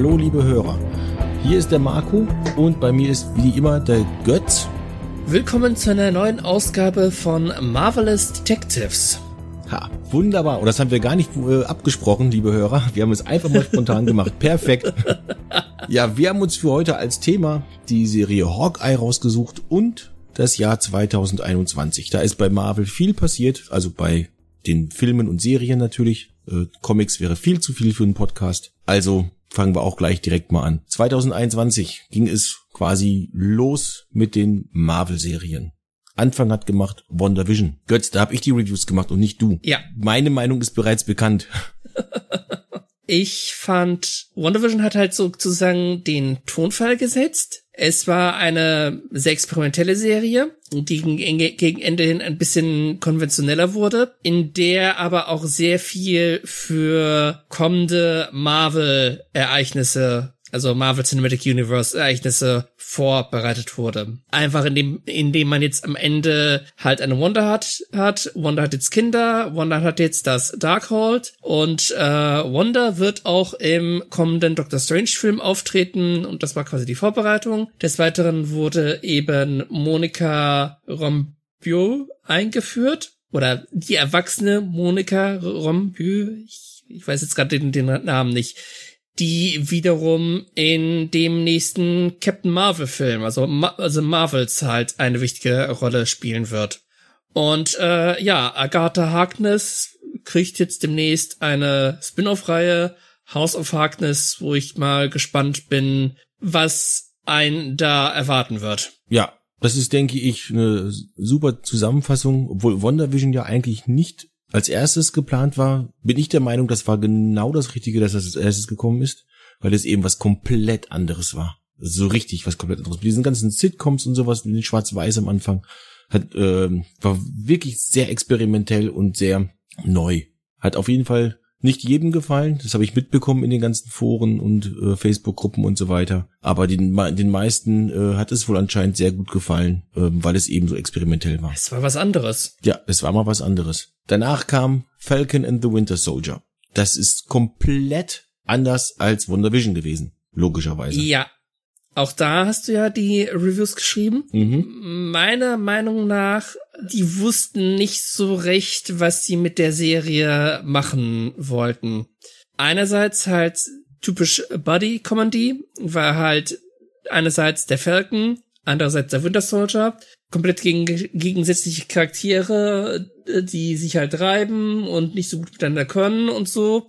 Hallo liebe Hörer. Hier ist der Marco und bei mir ist wie immer der Götz. Willkommen zu einer neuen Ausgabe von Marvelous Detectives. Ha, wunderbar. Und das haben wir gar nicht äh, abgesprochen, liebe Hörer. Wir haben es einfach mal spontan gemacht. Perfekt. Ja, wir haben uns für heute als Thema die Serie Hawkeye rausgesucht und das Jahr 2021. Da ist bei Marvel viel passiert, also bei den Filmen und Serien natürlich. Äh, Comics wäre viel zu viel für einen Podcast. Also fangen wir auch gleich direkt mal an. 2021 ging es quasi los mit den Marvel-Serien. Anfang hat gemacht WandaVision. Götz, da habe ich die Reviews gemacht und nicht du. Ja. Meine Meinung ist bereits bekannt. ich fand, WandaVision hat halt sozusagen den Tonfall gesetzt. Es war eine sehr experimentelle Serie, die gegen Ende hin ein bisschen konventioneller wurde, in der aber auch sehr viel für kommende Marvel-Ereignisse also Marvel Cinematic Universe Ereignisse vorbereitet wurde. Einfach indem, indem man jetzt am Ende halt eine Wanda hat, hat. Wanda hat jetzt Kinder, Wanda hat jetzt das Darkhold und äh, Wanda wird auch im kommenden Doctor Strange Film auftreten und das war quasi die Vorbereitung. Des Weiteren wurde eben Monica Rambeau eingeführt oder die erwachsene Monica Rambeau. Ich, ich weiß jetzt gerade den, den Namen nicht die wiederum in dem nächsten Captain Marvel Film, also, Ma also Marvels halt eine wichtige Rolle spielen wird. Und äh, ja, Agatha Harkness kriegt jetzt demnächst eine Spin-off-Reihe House of Harkness, wo ich mal gespannt bin, was ein da erwarten wird. Ja, das ist, denke ich, eine super Zusammenfassung, obwohl WandaVision ja eigentlich nicht als erstes geplant war, bin ich der Meinung, das war genau das Richtige, dass das als erstes gekommen ist, weil es eben was komplett anderes war. So richtig was komplett anderes. Mit diesen ganzen Sitcoms und sowas, mit den Schwarz-Weiß am Anfang, hat, äh, war wirklich sehr experimentell und sehr neu. Hat auf jeden Fall nicht jedem gefallen, das habe ich mitbekommen in den ganzen Foren und äh, Facebook-Gruppen und so weiter. Aber den, den meisten äh, hat es wohl anscheinend sehr gut gefallen, äh, weil es eben so experimentell war. Es war was anderes. Ja, es war mal was anderes. Danach kam Falcon and the Winter Soldier. Das ist komplett anders als WandaVision gewesen, logischerweise. Ja, auch da hast du ja die Reviews geschrieben. Mhm. Meiner Meinung nach, die wussten nicht so recht, was sie mit der Serie machen wollten. Einerseits halt typisch Buddy Comedy, war halt einerseits der Falcon, andererseits der Winter Soldier, komplett gegen, gegensätzliche Charaktere, die sich halt reiben und nicht so gut miteinander können und so.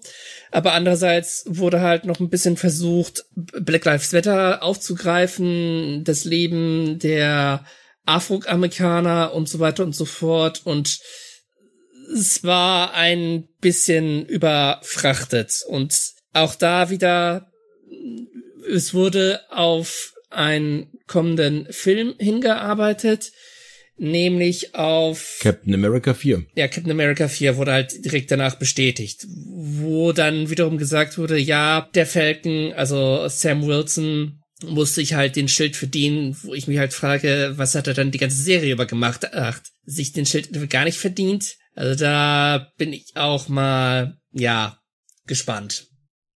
Aber andererseits wurde halt noch ein bisschen versucht, Black Lives Matter aufzugreifen, das Leben der Afroamerikaner und so weiter und so fort. Und es war ein bisschen überfrachtet. Und auch da wieder, es wurde auf einen kommenden Film hingearbeitet, nämlich auf Captain America 4. Ja, Captain America 4 wurde halt direkt danach bestätigt, wo dann wiederum gesagt wurde, ja, der Falcon, also Sam Wilson musste sich halt den Schild verdienen, wo ich mich halt frage, was hat er dann die ganze Serie über gemacht? Ach, sich den Schild gar nicht verdient. Also da bin ich auch mal, ja, gespannt.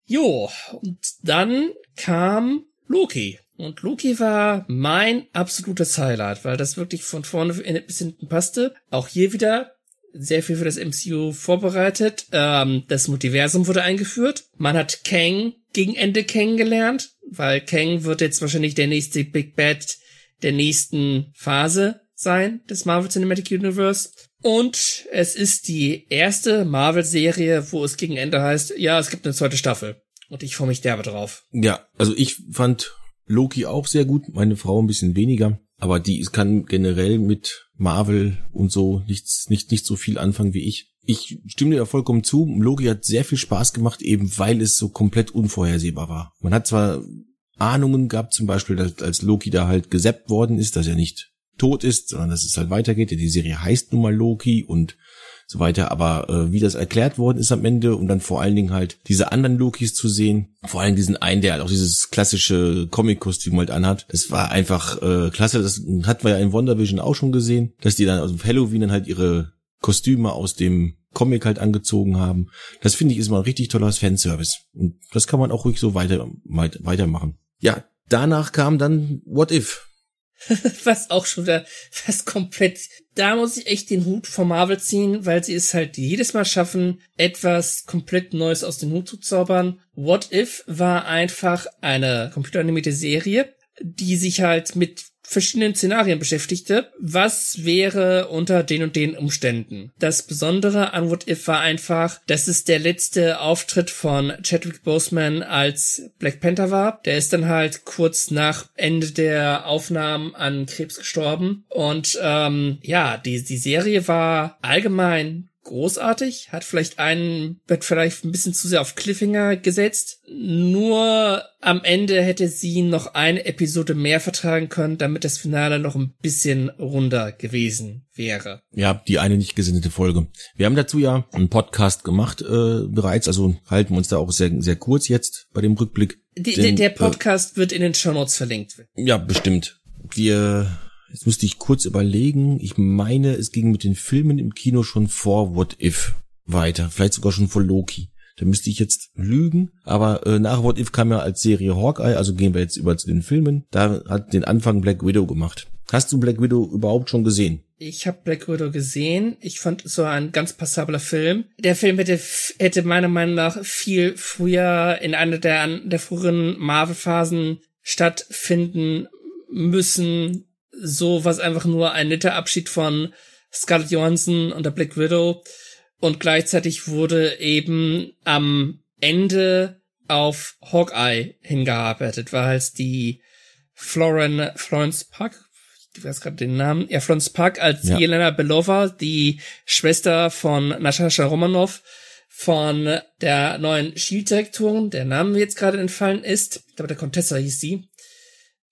Jo, und dann kam Loki. Und Loki war mein absolutes Highlight, weil das wirklich von vorne bis hinten passte. Auch hier wieder sehr viel für das MCU vorbereitet. Ähm, das Multiversum wurde eingeführt. Man hat Kang gegen Ende kennengelernt, weil Kang wird jetzt wahrscheinlich der nächste Big Bad der nächsten Phase sein des Marvel Cinematic Universe. Und es ist die erste Marvel-Serie, wo es gegen Ende heißt, ja, es gibt eine zweite Staffel. Und ich freue mich derbe drauf. Ja, also ich fand Loki auch sehr gut, meine Frau ein bisschen weniger. Aber die kann generell mit Marvel und so nichts, nicht, nicht so viel anfangen wie ich. Ich stimme dir vollkommen zu. Loki hat sehr viel Spaß gemacht, eben weil es so komplett unvorhersehbar war. Man hat zwar Ahnungen gehabt, zum Beispiel, dass, als Loki da halt gesappt worden ist, dass er nicht tot ist, sondern dass es halt weitergeht. Ja, die Serie heißt nun mal Loki und so weiter. Aber äh, wie das erklärt worden ist am Ende und dann vor allen Dingen halt diese anderen Lokis zu sehen, vor allem diesen einen, der halt auch dieses klassische Comic-Kostüm halt anhat, das war einfach äh, klasse. Das hatten wir ja in WandaVision auch schon gesehen, dass die dann aus Halloween dann halt ihre Kostüme aus dem Comic halt angezogen haben. Das finde ich ist mal ein richtig toller Fanservice. Und das kann man auch ruhig so weiter, weitermachen. Ja, danach kam dann What If. was auch schon wieder fast komplett, da muss ich echt den Hut von Marvel ziehen, weil sie es halt jedes Mal schaffen, etwas komplett Neues aus dem Hut zu zaubern. What If war einfach eine computeranimierte Serie, die sich halt mit verschiedenen Szenarien beschäftigte. Was wäre unter den und den Umständen? Das Besondere an What If war einfach, dass es der letzte Auftritt von Chadwick Boseman als Black Panther war. Der ist dann halt kurz nach Ende der Aufnahmen an Krebs gestorben. Und ähm, ja, die, die Serie war allgemein großartig, hat vielleicht einen, wird vielleicht ein bisschen zu sehr auf Cliffhanger gesetzt. Nur am Ende hätte sie noch eine Episode mehr vertragen können, damit das Finale noch ein bisschen runder gewesen wäre. Ja, die eine nicht gesendete Folge. Wir haben dazu ja einen Podcast gemacht äh, bereits, also halten wir uns da auch sehr, sehr kurz jetzt bei dem Rückblick. Die, denn, der Podcast äh, wird in den Show Notes verlinkt. Ja, bestimmt. Wir Jetzt müsste ich kurz überlegen. Ich meine, es ging mit den Filmen im Kino schon vor What If weiter. Vielleicht sogar schon vor Loki. Da müsste ich jetzt lügen. Aber äh, nach What If kam ja als Serie Hawkeye. Also gehen wir jetzt über zu den Filmen. Da hat den Anfang Black Widow gemacht. Hast du Black Widow überhaupt schon gesehen? Ich habe Black Widow gesehen. Ich fand es so ein ganz passabler Film. Der Film hätte, hätte meiner Meinung nach viel früher in einer der, der früheren Marvel-Phasen stattfinden müssen so was einfach nur ein netter Abschied von Scarlett Johansson und der Black Widow. Und gleichzeitig wurde eben am Ende auf Hawkeye hingearbeitet, weil es die Floren, Florence Park, ich weiß gerade den Namen, ja, Florence Park als ja. Jelena Belova, die Schwester von Natascha Romanoff, von der neuen Shield-Direktorin, der Name jetzt gerade entfallen ist, ich glaube, der Contessa hieß sie,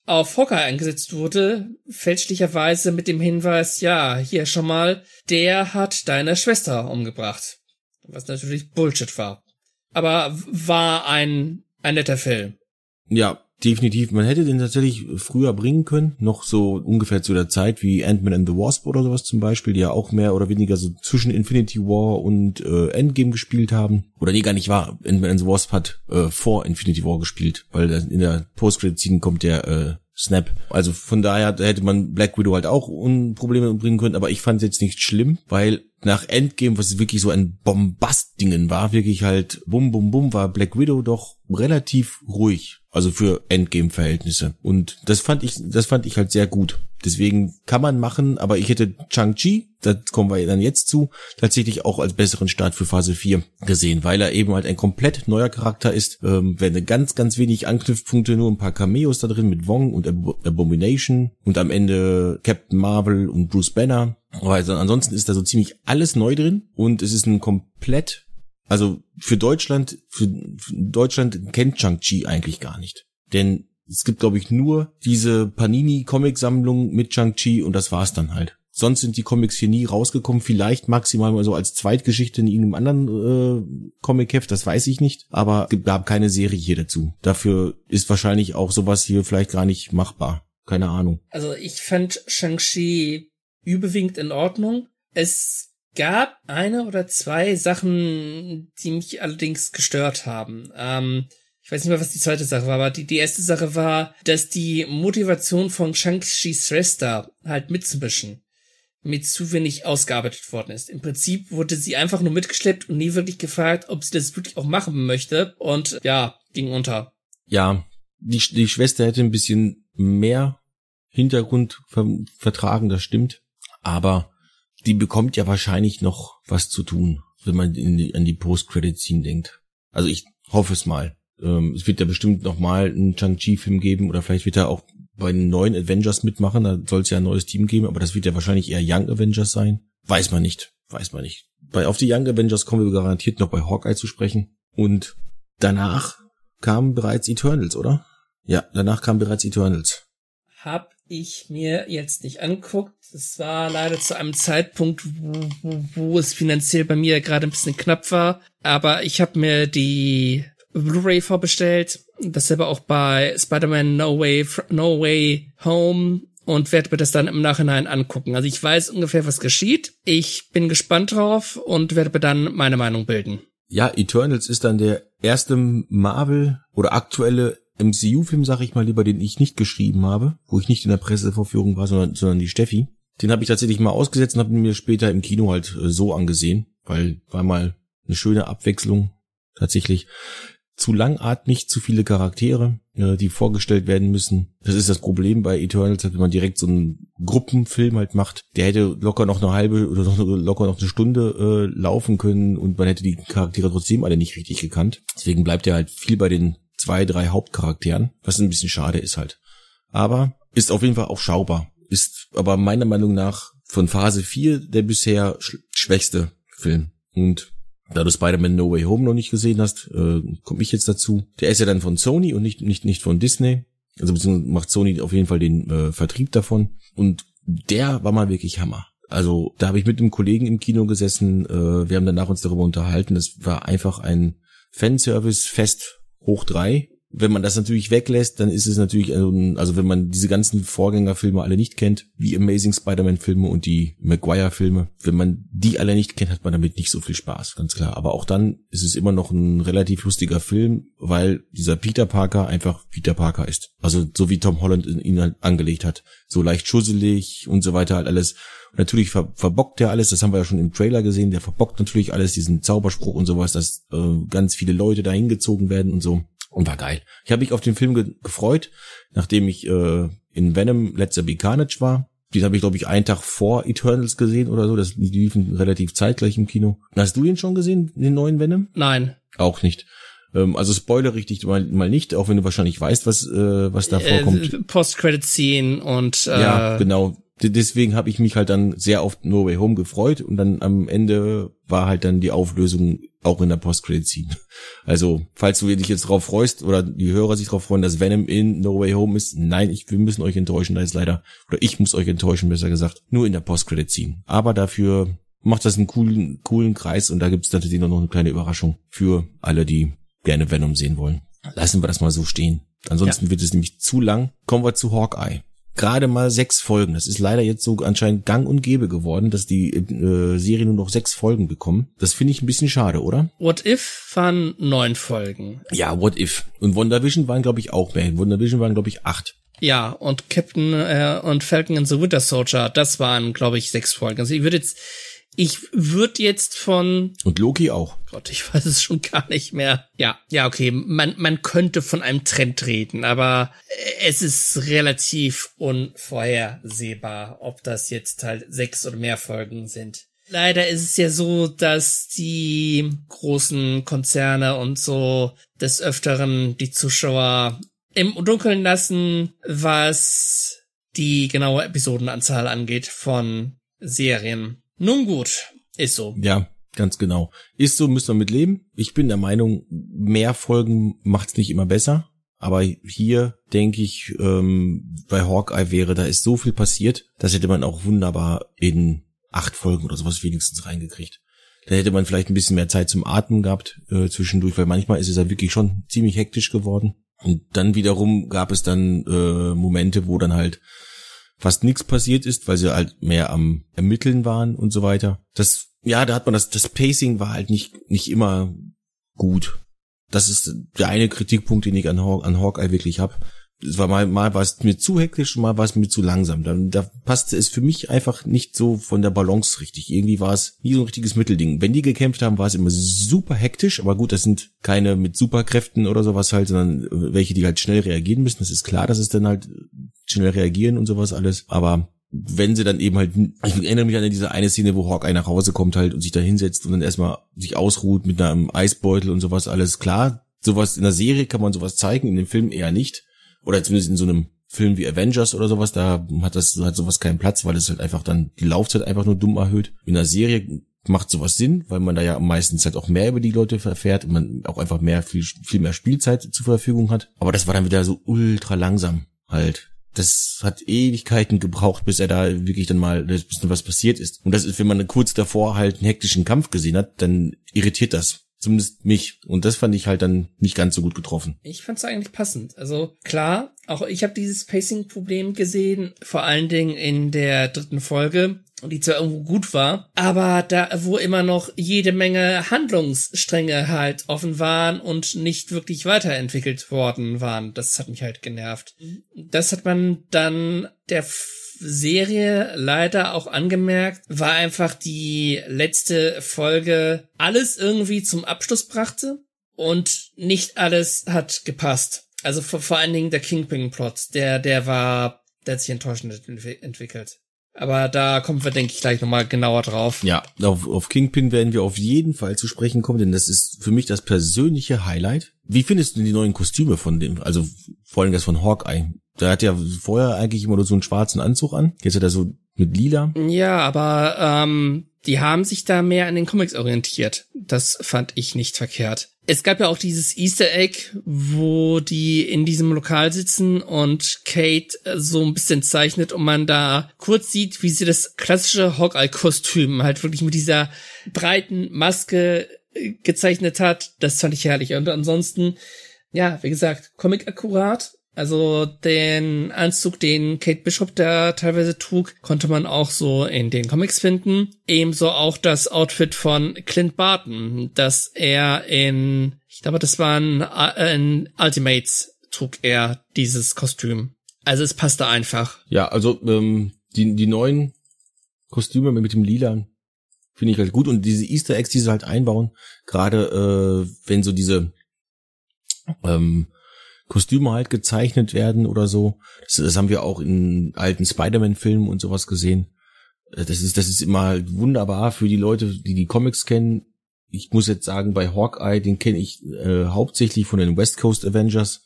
auf Hawkeye eingesetzt wurde, fälschlicherweise mit dem Hinweis, ja, hier schon mal, der hat deine Schwester umgebracht. Was natürlich Bullshit war. Aber war ein, ein netter Film. Ja, definitiv. Man hätte den tatsächlich früher bringen können, noch so ungefähr zu der Zeit wie Ant-Man and the Wasp oder sowas zum Beispiel, die ja auch mehr oder weniger so zwischen Infinity War und äh, Endgame gespielt haben. Oder nee, gar nicht wahr. Ant-Man and the Wasp hat äh, vor Infinity War gespielt, weil in der Post-Credit-Scene kommt der äh, Snap. Also von daher hätte man Black Widow halt auch Probleme bringen können, aber ich fand es jetzt nicht schlimm, weil nach Endgame, was wirklich so ein Bombast-Dingen war, wirklich halt bum bum bum, war Black Widow doch relativ ruhig. Also für Endgame-Verhältnisse. Und das fand ich, das fand ich halt sehr gut. Deswegen kann man machen, aber ich hätte Chang-Chi, da kommen wir dann jetzt zu, tatsächlich auch als besseren Start für Phase 4 gesehen, weil er eben halt ein komplett neuer Charakter ist, ähm, werden ganz, ganz wenig Anknüpfpunkte, nur ein paar Cameos da drin mit Wong und Ab Abomination und am Ende Captain Marvel und Bruce Banner. Aber also ansonsten ist da so ziemlich alles neu drin und es ist ein komplett, also für Deutschland, für, für Deutschland kennt Chang-Chi eigentlich gar nicht. Denn es gibt, glaube ich, nur diese Panini-Comic-Sammlung mit Shang-Chi und das war's dann halt. Sonst sind die Comics hier nie rausgekommen. Vielleicht maximal mal so als Zweitgeschichte in irgendeinem anderen äh, Comic-Heft, das weiß ich nicht. Aber gab keine Serie hier dazu. Dafür ist wahrscheinlich auch sowas hier vielleicht gar nicht machbar. Keine Ahnung. Also ich fand Shang-Chi überwiegend in Ordnung. Es gab eine oder zwei Sachen, die mich allerdings gestört haben. Ähm, ich weiß nicht mehr, was die zweite Sache war, aber die, die erste Sache war, dass die Motivation von Shang-Chi's Schwester halt mitzumischen mit zu wenig ausgearbeitet worden ist. Im Prinzip wurde sie einfach nur mitgeschleppt und nie wirklich gefragt, ob sie das wirklich auch machen möchte und ja, ging unter. Ja, die, die Schwester hätte ein bisschen mehr Hintergrund ver vertragen, das stimmt. Aber die bekommt ja wahrscheinlich noch was zu tun, wenn man die, an die Post-Credit-Scene denkt. Also ich hoffe es mal. Ähm, es wird ja bestimmt noch mal einen Chang-Chi-Film geben oder vielleicht wird er auch bei den neuen Avengers mitmachen. Da soll es ja ein neues Team geben, aber das wird ja wahrscheinlich eher Young Avengers sein. Weiß man nicht. Weiß man nicht. Bei auf die Young Avengers kommen wir garantiert noch bei Hawkeye zu sprechen. Und danach kam bereits Eternals, oder? Ja, danach kam bereits Eternals. Hab ich mir jetzt nicht anguckt. Es war leider zu einem Zeitpunkt, wo, wo, wo es finanziell bei mir gerade ein bisschen knapp war. Aber ich habe mir die Blu-ray vorbestellt. Dasselbe auch bei Spider-Man No Way, no Way Home und werde mir das dann im Nachhinein angucken. Also ich weiß ungefähr, was geschieht. Ich bin gespannt drauf und werde mir dann meine Meinung bilden. Ja, Eternals ist dann der erste Marvel oder aktuelle MCU-Film, sag ich mal lieber, den ich nicht geschrieben habe, wo ich nicht in der Pressevorführung war, sondern, sondern die Steffi. Den habe ich tatsächlich mal ausgesetzt und habe mir später im Kino halt äh, so angesehen, weil war mal eine schöne Abwechslung tatsächlich. Zu langatmig, zu viele Charaktere, äh, die vorgestellt werden müssen. Das ist das Problem bei Eternals, wenn man direkt so einen Gruppenfilm halt macht. Der hätte locker noch eine halbe oder locker noch eine Stunde äh, laufen können und man hätte die Charaktere trotzdem alle nicht richtig gekannt. Deswegen bleibt er halt viel bei den zwei, drei Hauptcharakteren, was ein bisschen schade ist halt. Aber ist auf jeden Fall auch schaubar. Ist aber meiner Meinung nach von Phase 4 der bisher sch schwächste Film. Und da du Spider-Man No Way Home noch nicht gesehen hast, äh, komme ich jetzt dazu. Der ist ja dann von Sony und nicht, nicht, nicht von Disney. Also beziehungsweise macht Sony auf jeden Fall den äh, Vertrieb davon. Und der war mal wirklich Hammer. Also da habe ich mit einem Kollegen im Kino gesessen, äh, wir haben danach uns darüber unterhalten. Das war einfach ein Fanservice-Fest hoch drei wenn man das natürlich weglässt, dann ist es natürlich, also, also wenn man diese ganzen Vorgängerfilme alle nicht kennt, wie Amazing Spider-Man-Filme und die Maguire-Filme, wenn man die alle nicht kennt, hat man damit nicht so viel Spaß, ganz klar. Aber auch dann ist es immer noch ein relativ lustiger Film, weil dieser Peter Parker einfach Peter Parker ist. Also so wie Tom Holland ihn halt angelegt hat. So leicht schusselig und so weiter halt alles. Und natürlich ver verbockt er alles, das haben wir ja schon im Trailer gesehen, der verbockt natürlich alles, diesen Zauberspruch und sowas, dass äh, ganz viele Leute da hingezogen werden und so und war geil. Ich habe mich auf den Film ge gefreut, nachdem ich äh, in Venom letzter Be Carnage war. Die habe ich, glaube ich, einen Tag vor Eternals gesehen oder so. Das, die liefen relativ zeitgleich im Kino. Hast du den schon gesehen, den neuen Venom? Nein. Auch nicht. Ähm, also spoiler richtig mal, mal nicht, auch wenn du wahrscheinlich weißt, was, äh, was da äh, vorkommt. Äh, Post-Credit-Scene und äh, Ja, genau. Deswegen habe ich mich halt dann sehr auf No Way Home gefreut und dann am Ende war halt dann die Auflösung auch in der Post-Credit Scene. Also, falls du dich jetzt drauf freust oder die Hörer sich drauf freuen, dass Venom in No Way Home ist, nein, ich, wir müssen euch enttäuschen, da ist leider, oder ich muss euch enttäuschen, besser gesagt, nur in der Post-Credit Scene. Aber dafür macht das einen coolen, coolen Kreis und da gibt es natürlich noch eine kleine Überraschung für alle, die gerne Venom sehen wollen. Lassen wir das mal so stehen. Ansonsten ja. wird es nämlich zu lang. Kommen wir zu Hawkeye gerade mal sechs Folgen. Das ist leider jetzt so anscheinend gang und gäbe geworden, dass die äh, Serie nur noch sechs Folgen bekommen. Das finde ich ein bisschen schade, oder? What If waren neun Folgen. Ja, What If. Und WandaVision waren, glaube ich, auch mehr. WandaVision waren, glaube ich, acht. Ja, und Captain äh, und Falcon and the Winter Soldier, das waren, glaube ich, sechs Folgen. Also ich würde jetzt ich würde jetzt von und Loki auch. Gott, ich weiß es schon gar nicht mehr. Ja, ja, okay, man man könnte von einem Trend reden, aber es ist relativ unvorhersehbar, ob das jetzt halt sechs oder mehr Folgen sind. Leider ist es ja so, dass die großen Konzerne und so des Öfteren die Zuschauer im Dunkeln lassen, was die genaue Episodenanzahl angeht von Serien. Nun gut, ist so. Ja, ganz genau. Ist so, müssen wir mit leben. Ich bin der Meinung, mehr Folgen macht's nicht immer besser. Aber hier denke ich, ähm, bei Hawkeye wäre, da ist so viel passiert, das hätte man auch wunderbar in acht Folgen oder sowas wenigstens reingekriegt. Da hätte man vielleicht ein bisschen mehr Zeit zum Atmen gehabt äh, zwischendurch, weil manchmal ist es ja wirklich schon ziemlich hektisch geworden. Und dann wiederum gab es dann äh, Momente, wo dann halt fast nichts passiert ist, weil sie halt mehr am Ermitteln waren und so weiter. Das, ja, da hat man das, das Pacing war halt nicht, nicht immer gut. Das ist der eine Kritikpunkt, den ich an, Haw an Hawkeye wirklich hab war mal, mal war es mir zu hektisch, mal war es mir zu langsam. Dann, da passte es für mich einfach nicht so von der Balance richtig. Irgendwie war es nie so ein richtiges Mittelding. Wenn die gekämpft haben, war es immer super hektisch, aber gut, das sind keine mit Superkräften oder sowas halt, sondern welche, die halt schnell reagieren müssen. Das ist klar, dass es dann halt schnell reagieren und sowas alles. Aber wenn sie dann eben halt, ich erinnere mich an diese eine Szene, wo Hawkeye nach Hause kommt halt und sich da hinsetzt und dann erstmal sich ausruht mit einem Eisbeutel und sowas alles. Klar, sowas in der Serie kann man sowas zeigen, in dem Film eher nicht oder zumindest in so einem Film wie Avengers oder sowas, da hat das hat sowas keinen Platz, weil es halt einfach dann die Laufzeit einfach nur dumm erhöht. In einer Serie macht sowas Sinn, weil man da ja meistens halt auch mehr über die Leute erfährt und man auch einfach mehr viel viel mehr Spielzeit zur Verfügung hat. Aber das war dann wieder so ultra langsam halt. Das hat Ewigkeiten gebraucht, bis er da wirklich dann mal, bis was passiert ist. Und das ist, wenn man kurz davor halt einen hektischen Kampf gesehen hat, dann irritiert das. Zumindest mich. Und das fand ich halt dann nicht ganz so gut getroffen. Ich fand's eigentlich passend. Also klar, auch ich habe dieses Pacing-Problem gesehen, vor allen Dingen in der dritten Folge, die zwar irgendwo gut war, aber da, wo immer noch jede Menge Handlungsstränge halt offen waren und nicht wirklich weiterentwickelt worden waren. Das hat mich halt genervt. Das hat man dann der Serie leider auch angemerkt, war einfach die letzte Folge alles irgendwie zum Abschluss brachte und nicht alles hat gepasst. Also vor, vor allen Dingen der Kingpin-Plot, der, der war, der hat sich enttäuschend entwickelt. Aber da kommen wir, denke ich, gleich nochmal genauer drauf. Ja, auf, auf Kingpin werden wir auf jeden Fall zu sprechen kommen, denn das ist für mich das persönliche Highlight. Wie findest du die neuen Kostüme von dem, also vor allem das von Hawkeye? Der hat ja vorher eigentlich immer nur so einen schwarzen Anzug an. Jetzt hat er so mit lila. Ja, aber ähm, die haben sich da mehr an den Comics orientiert. Das fand ich nicht verkehrt. Es gab ja auch dieses Easter Egg, wo die in diesem Lokal sitzen und Kate so ein bisschen zeichnet und man da kurz sieht, wie sie das klassische Hawkeye-Kostüm halt wirklich mit dieser breiten Maske gezeichnet hat. Das fand ich herrlich. Und ansonsten, ja, wie gesagt, Comic akkurat also den Anzug, den Kate Bishop da teilweise trug, konnte man auch so in den Comics finden. Ebenso auch das Outfit von Clint Barton, das er in, ich glaube, das waren in Ultimates trug er dieses Kostüm. Also es passte einfach. Ja, also ähm, die, die neuen Kostüme mit dem Lila finde ich halt gut und diese Easter Eggs, die sie halt einbauen, gerade äh, wenn so diese ähm, Kostüme halt gezeichnet werden oder so. Das, das haben wir auch in alten Spider-Man-Filmen und sowas gesehen. Äh, das ist, das ist immer halt wunderbar für die Leute, die die Comics kennen. Ich muss jetzt sagen, bei Hawkeye, den kenne ich äh, hauptsächlich von den West Coast Avengers.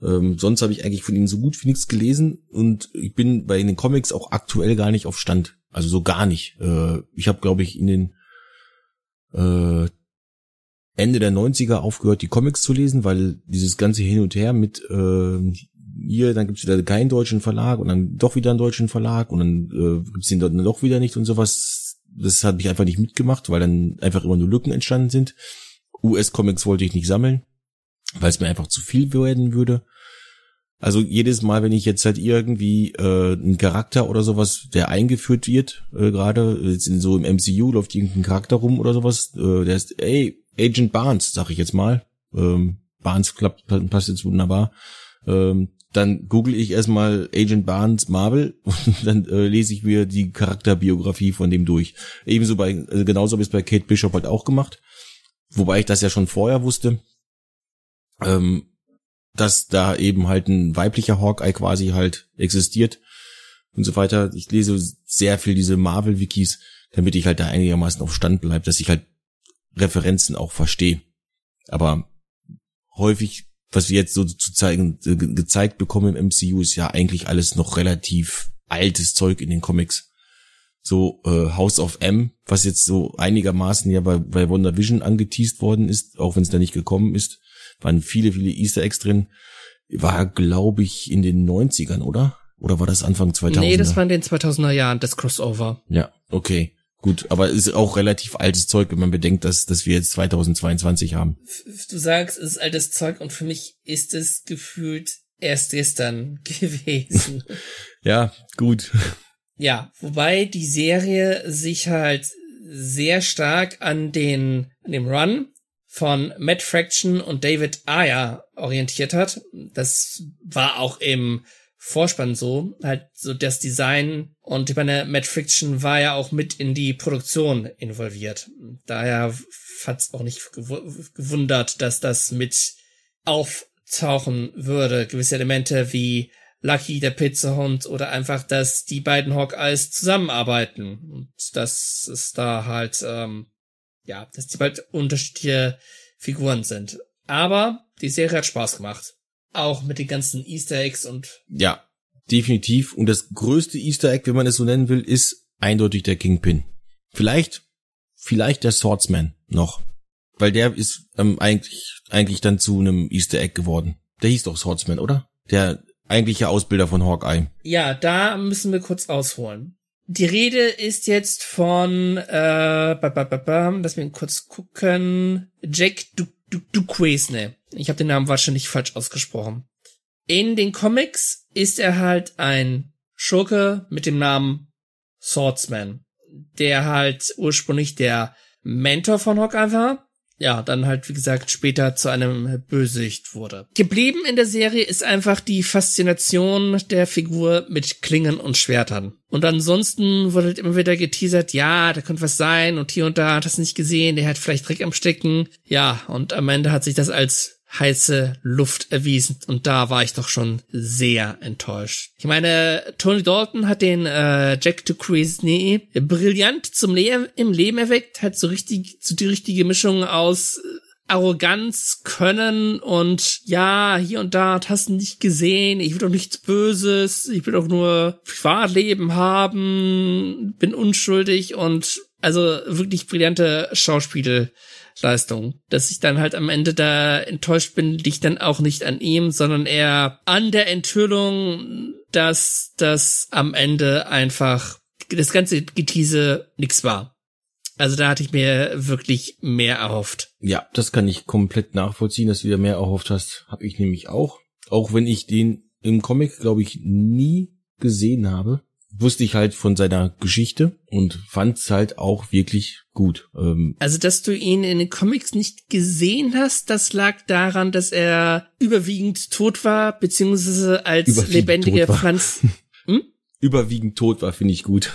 Ähm, sonst habe ich eigentlich von ihnen so gut wie nichts gelesen und ich bin bei den Comics auch aktuell gar nicht auf Stand. Also so gar nicht. Äh, ich habe, glaube ich, in den äh, Ende der 90er aufgehört, die Comics zu lesen, weil dieses ganze Hin und Her mit äh, hier, dann gibt's wieder keinen deutschen Verlag und dann doch wieder einen deutschen Verlag und dann äh, gibt's den dort doch wieder nicht und sowas. Das hat mich einfach nicht mitgemacht, weil dann einfach immer nur Lücken entstanden sind. US-Comics wollte ich nicht sammeln, weil es mir einfach zu viel werden würde. Also jedes Mal, wenn ich jetzt halt irgendwie äh, einen Charakter oder sowas, der eingeführt wird, äh, gerade jetzt in so im MCU läuft irgendein Charakter rum oder sowas, äh, der ist, ey, Agent Barnes, sag ich jetzt mal. Ähm, Barnes klappt, passt jetzt wunderbar. Ähm, dann google ich erstmal Agent Barnes Marvel und dann äh, lese ich mir die Charakterbiografie von dem durch. Ebenso bei, äh, genauso habe ich es bei Kate Bishop halt auch gemacht. Wobei ich das ja schon vorher wusste, ähm, dass da eben halt ein weiblicher Hawkeye quasi halt existiert und so weiter. Ich lese sehr viel diese Marvel-Wikis, damit ich halt da einigermaßen auf Stand bleibe, dass ich halt Referenzen auch verstehe. Aber häufig, was wir jetzt so zu zeigen, ge gezeigt bekommen im MCU, ist ja eigentlich alles noch relativ altes Zeug in den Comics. So äh, House of M, was jetzt so einigermaßen ja bei, bei Wonder Vision angeteased worden ist, auch wenn es da nicht gekommen ist, waren viele, viele Easter Eggs drin. War, glaube ich, in den 90ern, oder? Oder war das Anfang 2000er? Nee, das war in den 2000er Jahren, das Crossover. Ja, okay. Gut, aber ist auch relativ altes Zeug, wenn man bedenkt, dass, dass wir jetzt 2022 haben. Du sagst, es ist altes Zeug und für mich ist es gefühlt erst gestern gewesen. ja, gut. Ja, wobei die Serie sich halt sehr stark an den, an dem Run von Matt Fraction und David Ayer orientiert hat. Das war auch im Vorspann so, halt so das Design und ich meine, Matt Friction war ja auch mit in die Produktion involviert. Daher hat's auch nicht gewundert, dass das mit auftauchen würde. Gewisse Elemente wie Lucky, der Pizzahund oder einfach, dass die beiden Hawkeyes zusammenarbeiten und dass es da halt, ähm, ja, dass die bald unterschiedliche Figuren sind. Aber die Serie hat Spaß gemacht. Auch mit den ganzen Easter Eggs und. Ja, definitiv. Und das größte Easter Egg, wenn man es so nennen will, ist eindeutig der Kingpin. Vielleicht, vielleicht der Swordsman noch. Weil der ist ähm, eigentlich, eigentlich dann zu einem Easter Egg geworden. Der hieß doch Swordsman, oder? Der eigentliche Ausbilder von Hawkeye. Ja, da müssen wir kurz ausholen. Die Rede ist jetzt von, äh, ba, ba, ba, ba, lass mich kurz gucken, Jack du du Duquesne. Ich habe den Namen wahrscheinlich falsch ausgesprochen. In den Comics ist er halt ein Schurke mit dem Namen Swordsman, der halt ursprünglich der Mentor von Hawkeye war ja, dann halt, wie gesagt, später zu einem Bösewicht wurde. Geblieben in der Serie ist einfach die Faszination der Figur mit Klingen und Schwertern. Und ansonsten wurde halt immer wieder geteasert, ja, da könnte was sein und hier und da hat das nicht gesehen, der hat vielleicht Dreck am Stecken. Ja, und am Ende hat sich das als heiße Luft erwiesen und da war ich doch schon sehr enttäuscht. Ich meine, Tony Dalton hat den äh, Jack to Crazy brillant zum Le im Leben erweckt, hat so richtig so die richtige Mischung aus äh, Arroganz, Können und ja, hier und da hast du nicht gesehen, ich will doch nichts Böses, ich will doch nur Privatleben haben, bin unschuldig und also wirklich brillante Schauspiel Leistung. Dass ich dann halt am Ende da enttäuscht bin, liegt dann auch nicht an ihm, sondern eher an der Enthüllung, dass das am Ende einfach das ganze Getease nix war. Also da hatte ich mir wirklich mehr erhofft. Ja, das kann ich komplett nachvollziehen, dass du dir mehr erhofft hast. Habe ich nämlich auch. Auch wenn ich den im Comic, glaube ich, nie gesehen habe wusste ich halt von seiner Geschichte und fand's halt auch wirklich gut. Ähm also, dass du ihn in den Comics nicht gesehen hast, das lag daran, dass er überwiegend tot war, beziehungsweise als lebendige Pflanze. Hm? Überwiegend tot war, finde ich gut.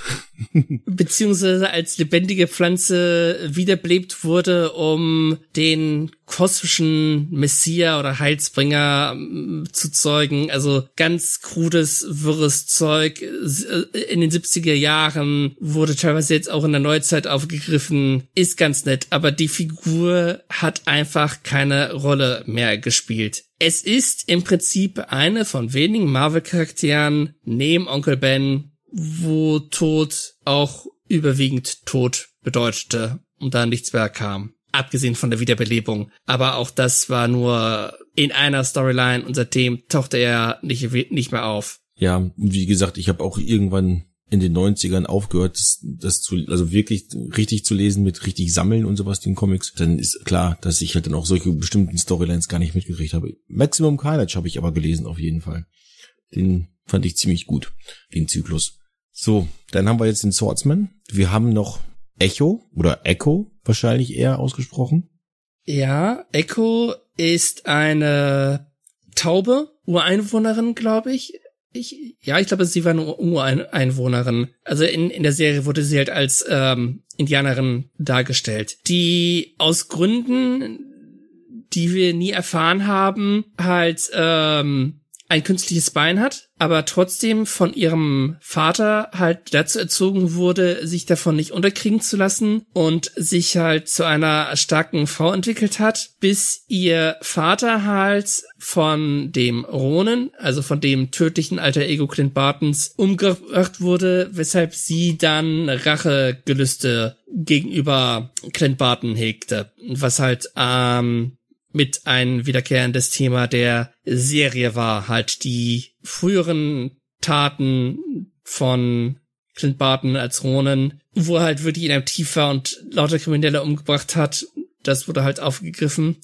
Beziehungsweise als lebendige Pflanze wiederbelebt wurde, um den kosmischen Messias oder Heilsbringer ähm, zu zeugen. Also ganz krudes, wirres Zeug. Äh, in den 70er Jahren wurde teilweise jetzt auch in der Neuzeit aufgegriffen. Ist ganz nett, aber die Figur hat einfach keine Rolle mehr gespielt. Es ist im Prinzip eine von wenigen Marvel-Charakteren neben Onkel Ben, wo Tod auch überwiegend Tod bedeutete und da nichts mehr kam abgesehen von der Wiederbelebung. Aber auch das war nur in einer Storyline und seitdem tauchte er nicht, nicht mehr auf. Ja, wie gesagt, ich habe auch irgendwann in den 90ern aufgehört, das, das zu, also wirklich richtig zu lesen mit richtig sammeln und sowas, den Comics, dann ist klar, dass ich halt dann auch solche bestimmten Storylines gar nicht mitgekriegt habe. Maximum Carnage habe ich aber gelesen, auf jeden Fall. Den fand ich ziemlich gut, den Zyklus. So, dann haben wir jetzt den Swordsman. Wir haben noch Echo oder Echo wahrscheinlich eher ausgesprochen. Ja, Echo ist eine Taube, Ureinwohnerin, glaube ich. Ich, ja, ich glaube, sie war eine Ureinwohnerin. Also in, in der Serie wurde sie halt als ähm, Indianerin dargestellt, die aus Gründen, die wir nie erfahren haben, halt ähm, ein künstliches Bein hat, aber trotzdem von ihrem Vater halt dazu erzogen wurde, sich davon nicht unterkriegen zu lassen und sich halt zu einer starken Frau entwickelt hat, bis ihr Vater halt von dem Ronen, also von dem tödlichen alter Ego Clint Bartons, umgebracht wurde, weshalb sie dann Rachegelüste gegenüber Clint Barton hegte, was halt ähm, mit ein wiederkehrendes Thema der Serie war, halt die früheren Taten von Clint Barton als Ronan, wo er halt wirklich in einem tiefer und lauter Kriminelle umgebracht hat. Das wurde halt aufgegriffen.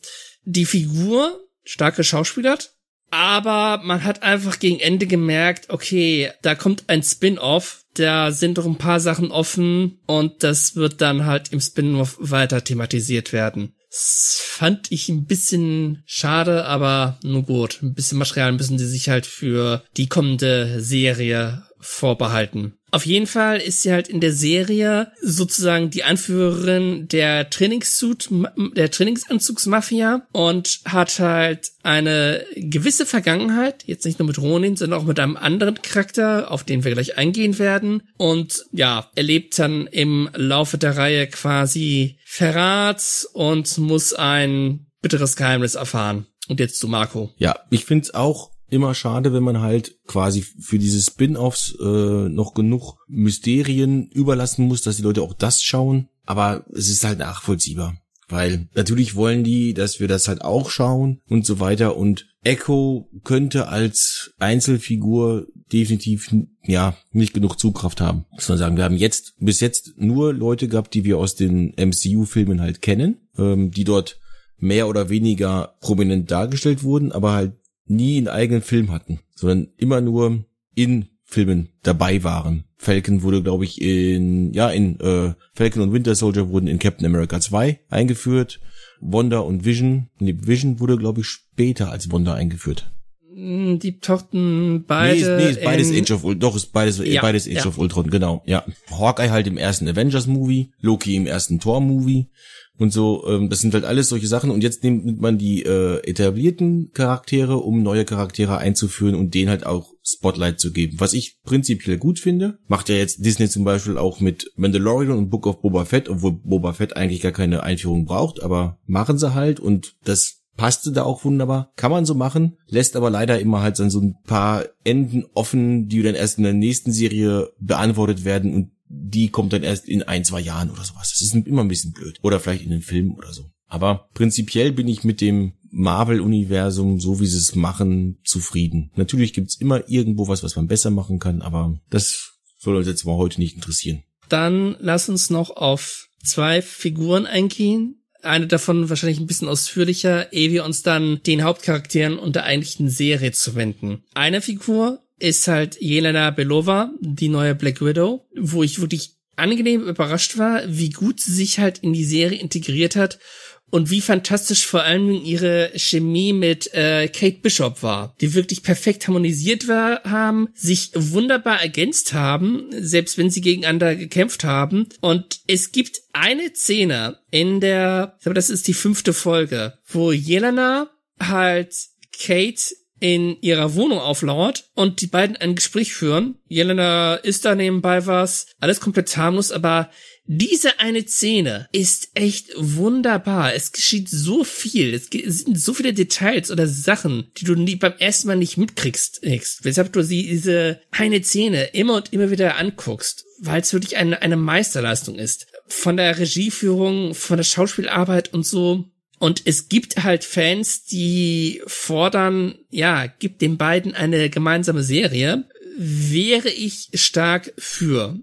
Die Figur, starke Schauspielert, aber man hat einfach gegen Ende gemerkt, okay, da kommt ein Spin-off, da sind doch ein paar Sachen offen und das wird dann halt im Spin-off weiter thematisiert werden. Das fand ich ein bisschen schade, aber nur gut. Ein bisschen Material müssen sie sich halt für die kommende Serie vorbehalten. Auf jeden Fall ist sie halt in der Serie sozusagen die Anführerin der Trainingssuit, der Trainingsanzugsmafia und hat halt eine gewisse Vergangenheit, jetzt nicht nur mit Ronin, sondern auch mit einem anderen Charakter, auf den wir gleich eingehen werden. Und ja, erlebt dann im Laufe der Reihe quasi Verrat und muss ein bitteres Geheimnis erfahren. Und jetzt zu Marco. Ja, ich find's auch immer schade, wenn man halt quasi für diese Spin-offs äh, noch genug Mysterien überlassen muss, dass die Leute auch das schauen. Aber es ist halt nachvollziehbar. Weil natürlich wollen die, dass wir das halt auch schauen und so weiter. Und Echo könnte als Einzelfigur definitiv ja nicht genug Zugkraft haben. Muss man sagen, wir haben jetzt bis jetzt nur Leute gehabt, die wir aus den MCU-Filmen halt kennen, ähm, die dort mehr oder weniger prominent dargestellt wurden, aber halt nie einen eigenen Film hatten, sondern immer nur in Filmen dabei waren. Falcon wurde, glaube ich, in, ja, in äh, Falcon und Winter Soldier wurden in Captain America 2 eingeführt. Wanda und Vision, nee, Vision wurde, glaube ich, später als Wanda eingeführt. Hm, die tauchten beide. Nee, nee, ist beides Age of Ultron. Doch, ist beides, Ja, beides Age ja. of Ultron, genau. Ja. Hawkeye halt im ersten Avengers-Movie, Loki im ersten Thor-Movie und so. Ähm, das sind halt alles solche Sachen. Und jetzt nimmt, man die äh, etablierten Charaktere, um neue Charaktere einzuführen und denen halt auch Spotlight zu geben. Was ich prinzipiell gut finde, macht ja jetzt Disney zum Beispiel auch mit Mandalorian und Book of Boba Fett, obwohl Boba Fett eigentlich gar keine Einführung braucht, aber machen sie halt und das passte da auch wunderbar. Kann man so machen, lässt aber leider immer halt dann so ein paar Enden offen, die dann erst in der nächsten Serie beantwortet werden und die kommt dann erst in ein, zwei Jahren oder sowas. Das ist immer ein bisschen blöd. Oder vielleicht in den Filmen oder so. Aber prinzipiell bin ich mit dem Marvel-Universum, so wie sie es machen, zufrieden. Natürlich gibt's immer irgendwo was, was man besser machen kann, aber das soll uns jetzt mal heute nicht interessieren. Dann lass uns noch auf zwei Figuren eingehen. Eine davon wahrscheinlich ein bisschen ausführlicher, ehe wir uns dann den Hauptcharakteren und der eigentlichen Serie zuwenden. Eine Figur ist halt Jelena Belova, die neue Black Widow, wo ich wirklich angenehm überrascht war, wie gut sie sich halt in die Serie integriert hat und wie fantastisch vor allem ihre Chemie mit äh, Kate Bishop war, die wirklich perfekt harmonisiert war, haben, sich wunderbar ergänzt haben, selbst wenn sie gegeneinander gekämpft haben. Und es gibt eine Szene in der, ich glaube, das ist die fünfte Folge, wo Jelena halt Kate in ihrer Wohnung auflauert und die beiden ein Gespräch führen. Jelena isst da nebenbei was, alles komplett harmlos, aber diese eine Szene ist echt wunderbar. Es geschieht so viel. Es sind so viele Details oder Sachen, die du nie beim ersten Mal nicht mitkriegst. Weshalb du sie, diese eine Szene immer und immer wieder anguckst, weil es wirklich eine, eine Meisterleistung ist. Von der Regieführung, von der Schauspielarbeit und so. Und es gibt halt Fans, die fordern, ja, gibt den beiden eine gemeinsame Serie. Wäre ich stark für.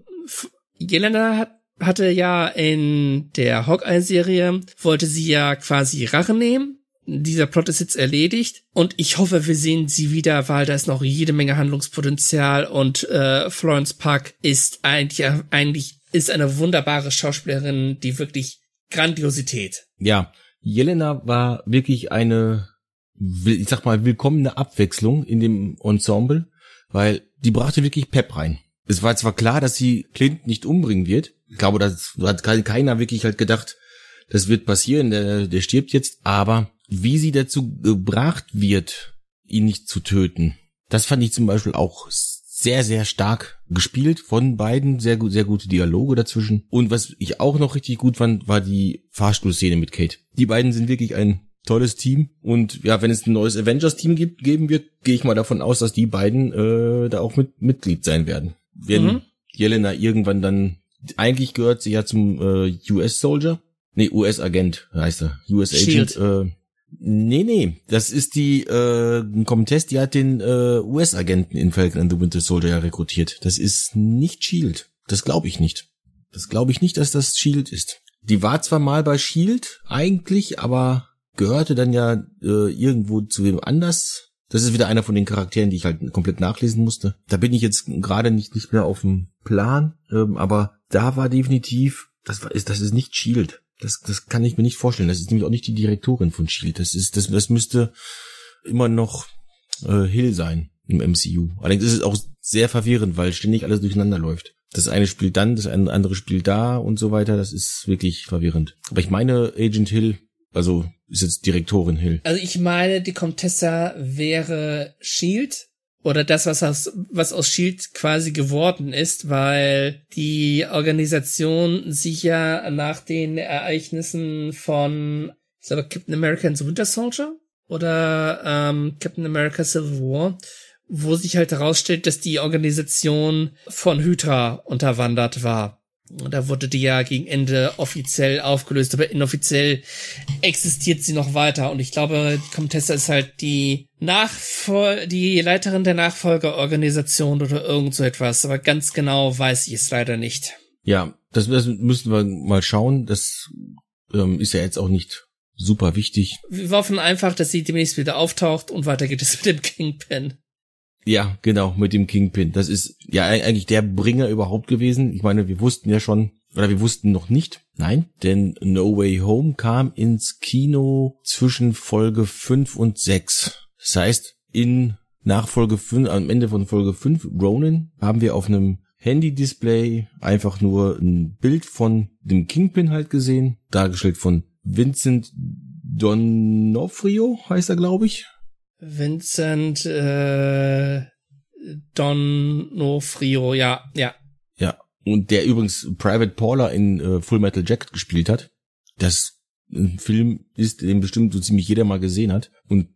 Jelena hat hatte ja in der Hawkeye-Serie, wollte sie ja quasi Rache nehmen. Dieser Plot ist jetzt erledigt und ich hoffe, wir sehen sie wieder, weil da ist noch jede Menge Handlungspotenzial und äh, Florence Park ist eigentlich, eigentlich ist eine wunderbare Schauspielerin, die wirklich Grandiosität. Ja, Jelena war wirklich eine, ich sag mal, willkommene Abwechslung in dem Ensemble, weil die brachte wirklich Pep rein. Es war zwar klar, dass sie Clint nicht umbringen wird. Ich glaube, das hat ke- keiner wirklich halt gedacht, das wird passieren, der, der stirbt jetzt. Aber wie sie dazu gebracht wird, ihn nicht zu töten, das fand ich zum Beispiel auch sehr, sehr stark gespielt von beiden. Sehr gut, sehr gute Dialoge dazwischen. Und was ich auch noch richtig gut fand, war die Fahrstuhlszene mit Kate. Die beiden sind wirklich ein tolles Team. Und ja, wenn es ein neues Avengers-Team gibt, geben wird, gehe ich mal davon aus, dass die beiden äh, da auch mit Mitglied sein werden. Wenn Mhm. Jelena irgendwann dann, eigentlich gehört sie ja zum äh, US-Soldier. Nee, US-Agent heißt er. US-Agent. Äh, nee, nee, das ist die äh, Comtesse, die hat den äh, US-Agenten in Falcon and the Winter Soldier ja rekrutiert. Das ist nicht Shield. Das glaube ich nicht. Das glaube ich nicht, dass das Shield ist. Die war zwar mal bei Shield eigentlich, aber gehörte dann ja äh, irgendwo zu wem anders. Das ist wieder einer von den Charakteren, die ich halt komplett nachlesen musste. Da bin ich jetzt gerade nicht, nicht mehr auf dem Plan, ähm, aber da war definitiv, das war, ist, das ist nicht Shield. Das, das kann ich mir nicht vorstellen. Das ist nämlich auch nicht die Direktorin von Shield. Das ist, das, das müsste immer noch äh, Hill sein im MCU. Allerdings ist es auch sehr verwirrend, weil ständig alles durcheinander läuft. Das eine spielt dann, das andere spielt da und so weiter. Das ist wirklich verwirrend. Aber ich meine, Agent Hill, also ist jetzt Direktorin Hill. Also ich meine, die Comtessa wäre Shield oder das, was aus, was aus Shield quasi geworden ist, weil die Organisation sich ja nach den Ereignissen von, ich glaube, Captain America and the Winter Soldier oder ähm, Captain America Civil War, wo sich halt herausstellt, dass die Organisation von Hydra unterwandert war. Da wurde die ja gegen Ende offiziell aufgelöst, aber inoffiziell existiert sie noch weiter. Und ich glaube, die Comtessa ist halt die Nachfol die Leiterin der Nachfolgeorganisation oder irgend so etwas. Aber ganz genau weiß ich es leider nicht. Ja, das, das müssen wir mal schauen. Das ähm, ist ja jetzt auch nicht super wichtig. Wir hoffen einfach, dass sie demnächst wieder auftaucht und weiter geht es mit dem Kingpin. Ja, genau, mit dem Kingpin. Das ist ja eigentlich der Bringer überhaupt gewesen. Ich meine, wir wussten ja schon, oder wir wussten noch nicht, nein, denn No Way Home kam ins Kino zwischen Folge 5 und 6. Das heißt, in Nachfolge 5, am Ende von Folge 5, Ronin, haben wir auf einem Handy-Display einfach nur ein Bild von dem Kingpin halt gesehen, dargestellt von Vincent Donofrio, heißt er, glaube ich. Vincent äh, Donofrio, ja, ja. Ja, und der übrigens Private Paula in äh, Full Metal Jacket gespielt hat. Das ein Film ist, den bestimmt so ziemlich jeder mal gesehen hat. Und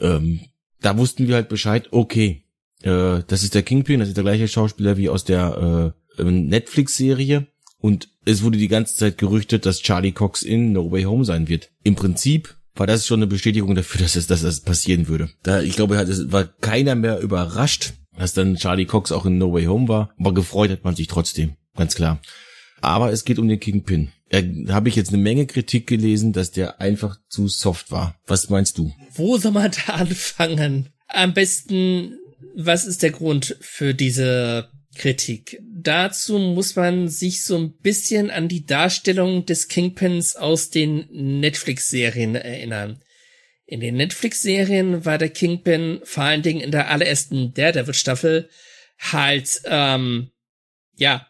ähm, da wussten wir halt Bescheid, okay, äh, das ist der Kingpin, das ist der gleiche Schauspieler wie aus der äh, Netflix-Serie. Und es wurde die ganze Zeit gerüchtet, dass Charlie Cox in No Way Home sein wird. Im Prinzip war das schon eine Bestätigung dafür, dass es, dass das passieren würde. Da, ich glaube, es war keiner mehr überrascht, dass dann Charlie Cox auch in No Way Home war. Aber gefreut hat man sich trotzdem. Ganz klar. Aber es geht um den Kingpin. Da habe ich jetzt eine Menge Kritik gelesen, dass der einfach zu soft war. Was meinst du? Wo soll man da anfangen? Am besten was ist der Grund für diese Kritik? Dazu muss man sich so ein bisschen an die Darstellung des Kingpins aus den Netflix-Serien erinnern. In den Netflix-Serien war der Kingpin vor allen Dingen in der allerersten Daredevil-Staffel halt, ähm, ja,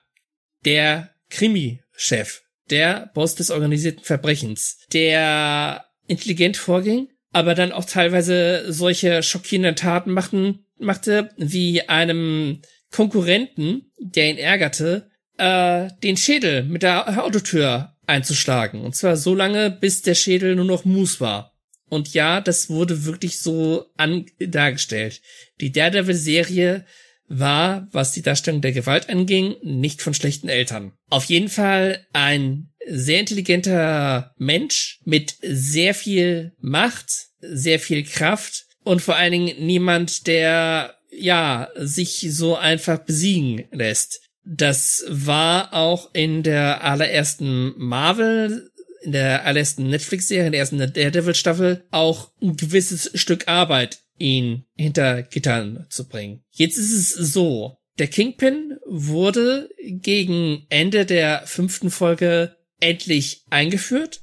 der Krimi-Chef, der Boss des organisierten Verbrechens, der intelligent vorging, aber dann auch teilweise solche schockierenden Taten machten, machte, wie einem Konkurrenten, der ihn ärgerte, äh, den Schädel mit der Autotür einzuschlagen. Und zwar so lange, bis der Schädel nur noch Mus war. Und ja, das wurde wirklich so an dargestellt. Die Daredevil-Serie war, was die Darstellung der Gewalt anging, nicht von schlechten Eltern. Auf jeden Fall ein sehr intelligenter Mensch mit sehr viel Macht, sehr viel Kraft und vor allen Dingen niemand, der ja sich so einfach besiegen lässt. Das war auch in der allerersten Marvel, in der allerersten Netflix-Serie, in der ersten Daredevil-Staffel auch ein gewisses Stück Arbeit, ihn hinter Gittern zu bringen. Jetzt ist es so, der Kingpin wurde gegen Ende der fünften Folge endlich eingeführt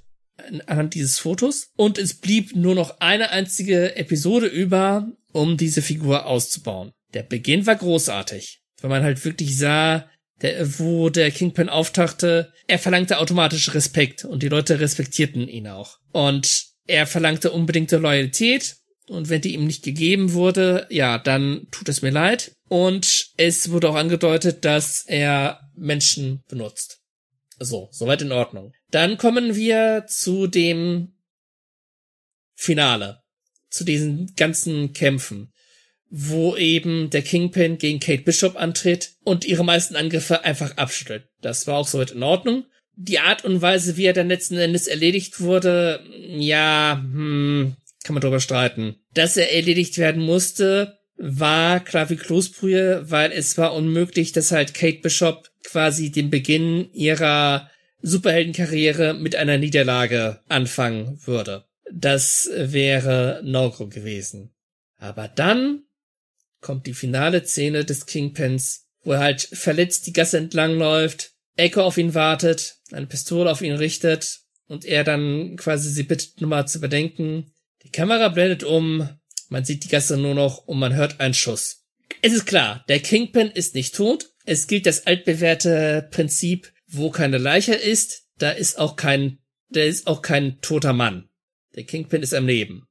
anhand dieses Fotos und es blieb nur noch eine einzige Episode über, um diese Figur auszubauen. Der Beginn war großartig, weil man halt wirklich sah, der, wo der Kingpin auftauchte, er verlangte automatisch Respekt und die Leute respektierten ihn auch. Und er verlangte unbedingte Loyalität und wenn die ihm nicht gegeben wurde, ja, dann tut es mir leid. Und es wurde auch angedeutet, dass er Menschen benutzt. So, soweit in Ordnung. Dann kommen wir zu dem Finale, zu diesen ganzen Kämpfen, wo eben der Kingpin gegen Kate Bishop antritt und ihre meisten Angriffe einfach abschüttelt. Das war auch soweit in Ordnung. Die Art und Weise, wie er dann letzten Endes erledigt wurde, ja, hm, kann man drüber streiten. Dass er erledigt werden musste, war klar wie Kloßbrühe, weil es war unmöglich, dass halt Kate Bishop quasi den Beginn ihrer Superheldenkarriere mit einer Niederlage anfangen würde. Das wäre No-Go gewesen. Aber dann kommt die finale Szene des Kingpins, wo er halt verletzt die Gasse entlang läuft, Echo auf ihn wartet, eine Pistole auf ihn richtet und er dann quasi sie bittet, nur mal zu bedenken. Die Kamera blendet um, man sieht die Gasse nur noch und man hört einen Schuss. Es ist klar, der Kingpin ist nicht tot. Es gilt das altbewährte Prinzip, wo keine Leiche ist, da ist auch kein, da ist auch kein toter Mann. Der Kingpin ist am Leben.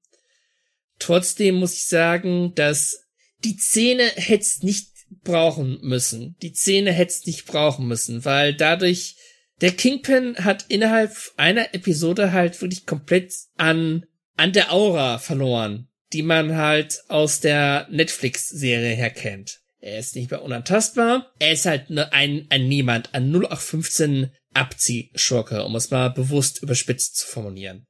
Trotzdem muss ich sagen, dass die Szene hätte nicht brauchen müssen. Die Szene hätte nicht brauchen müssen, weil dadurch der Kingpin hat innerhalb einer Episode halt wirklich komplett an an der Aura verloren, die man halt aus der Netflix-Serie her kennt. Er ist nicht mehr unantastbar. Er ist halt ne, ein, ein Niemand, ein 0815 Abziehschurke, um es mal bewusst überspitzt zu formulieren.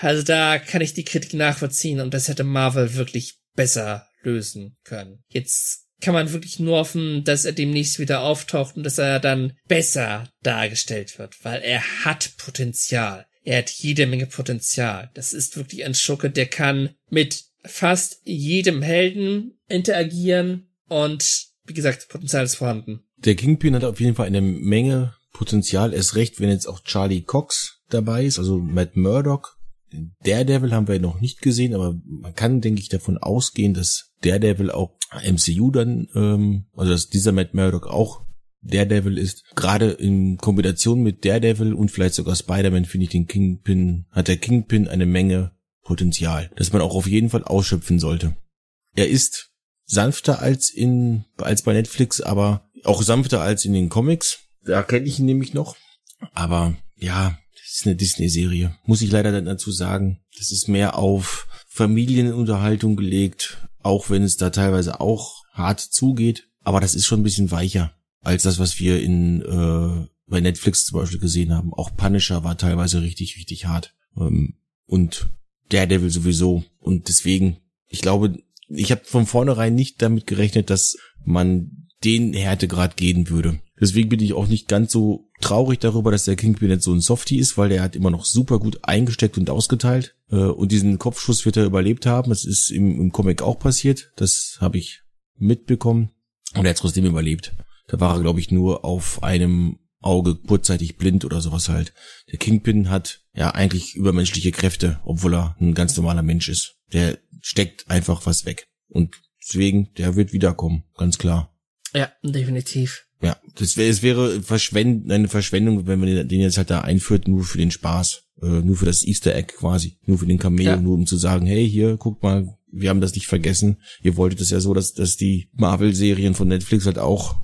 Also da kann ich die Kritik nachvollziehen und das hätte Marvel wirklich besser lösen können. Jetzt kann man wirklich nur hoffen, dass er demnächst wieder auftaucht und dass er dann besser dargestellt wird, weil er hat Potenzial. er hat jede Menge Potenzial. Das ist wirklich ein Schurke, der kann mit fast jedem Helden interagieren und wie gesagt, Potenzial ist vorhanden. Der Kingpin hat auf jeden Fall eine Menge Potenzial, erst recht, wenn jetzt auch Charlie Cox dabei ist, also Matt Murdock. Daredevil haben wir noch nicht gesehen, aber man kann, denke ich, davon ausgehen, dass Daredevil auch MCU dann, ähm, also dass dieser Matt Murdock auch Daredevil ist. Gerade in Kombination mit Daredevil und vielleicht sogar Spider-Man finde ich den Kingpin, hat der Kingpin eine Menge Potenzial, das man auch auf jeden Fall ausschöpfen sollte. Er ist sanfter als in, als bei Netflix, aber auch sanfter als in den Comics. Da kenne ich ihn nämlich noch. Aber ja, das ist eine Disney-Serie. Muss ich leider dazu sagen. Das ist mehr auf Familienunterhaltung gelegt, auch wenn es da teilweise auch hart zugeht. Aber das ist schon ein bisschen weicher als das, was wir in äh, bei Netflix zum Beispiel gesehen haben. Auch Punisher war teilweise richtig, richtig hart. Ähm, und Daredevil sowieso. Und deswegen, ich glaube, ich habe von vornherein nicht damit gerechnet, dass man den Härtegrad gehen würde. Deswegen bin ich auch nicht ganz so traurig darüber, dass der Kingpin jetzt so ein Softie ist, weil der hat immer noch super gut eingesteckt und ausgeteilt. Äh, und diesen Kopfschuss wird er überlebt haben. Das ist im, im Comic auch passiert. Das habe ich mitbekommen. Und er hat trotzdem überlebt. Da war er, glaube ich, nur auf einem Auge kurzzeitig blind oder sowas halt. Der Kingpin hat ja eigentlich übermenschliche Kräfte, obwohl er ein ganz normaler Mensch ist. Der steckt einfach was weg. Und deswegen, der wird wiederkommen, ganz klar. Ja, definitiv. Ja, das wäre, es wäre Verschwend eine Verschwendung, wenn man den jetzt halt da einführt, nur für den Spaß, äh, nur für das Easter Egg quasi, nur für den Cameo, ja. nur um zu sagen, hey, hier, guckt mal, wir haben das nicht vergessen. Ihr wolltet es ja so, dass, dass die Marvel-Serien von Netflix halt auch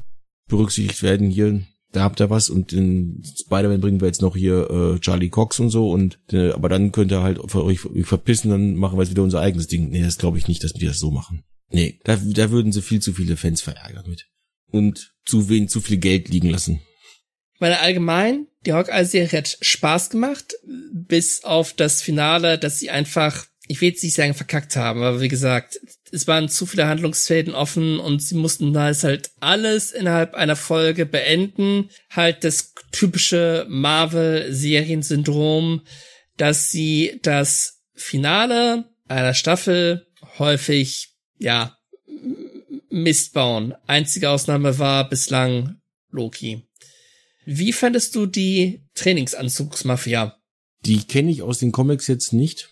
berücksichtigt werden. Hier, da habt ihr was und in Spider-Man bringen wir jetzt noch hier äh, Charlie Cox und so und äh, aber dann könnt ihr halt für euch verpissen, dann machen wir jetzt wieder unser eigenes Ding. Nee, das glaube ich nicht, dass wir das so machen. Nee, da, da würden sie viel zu viele Fans verärgern mit. Und zu wenig, zu viel Geld liegen lassen. Meine allgemein, die Hawkeye-Serie hat Spaß gemacht, bis auf das Finale, dass sie einfach, ich will jetzt nicht sagen verkackt haben, aber wie gesagt, es waren zu viele Handlungsfäden offen und sie mussten da halt alles innerhalb einer Folge beenden. Halt das typische Marvel-Seriensyndrom, dass sie das Finale einer Staffel häufig, ja, Mist bauen. Einzige Ausnahme war bislang Loki. Wie fandest du die Trainingsanzugsmafia? Die kenne ich aus den Comics jetzt nicht.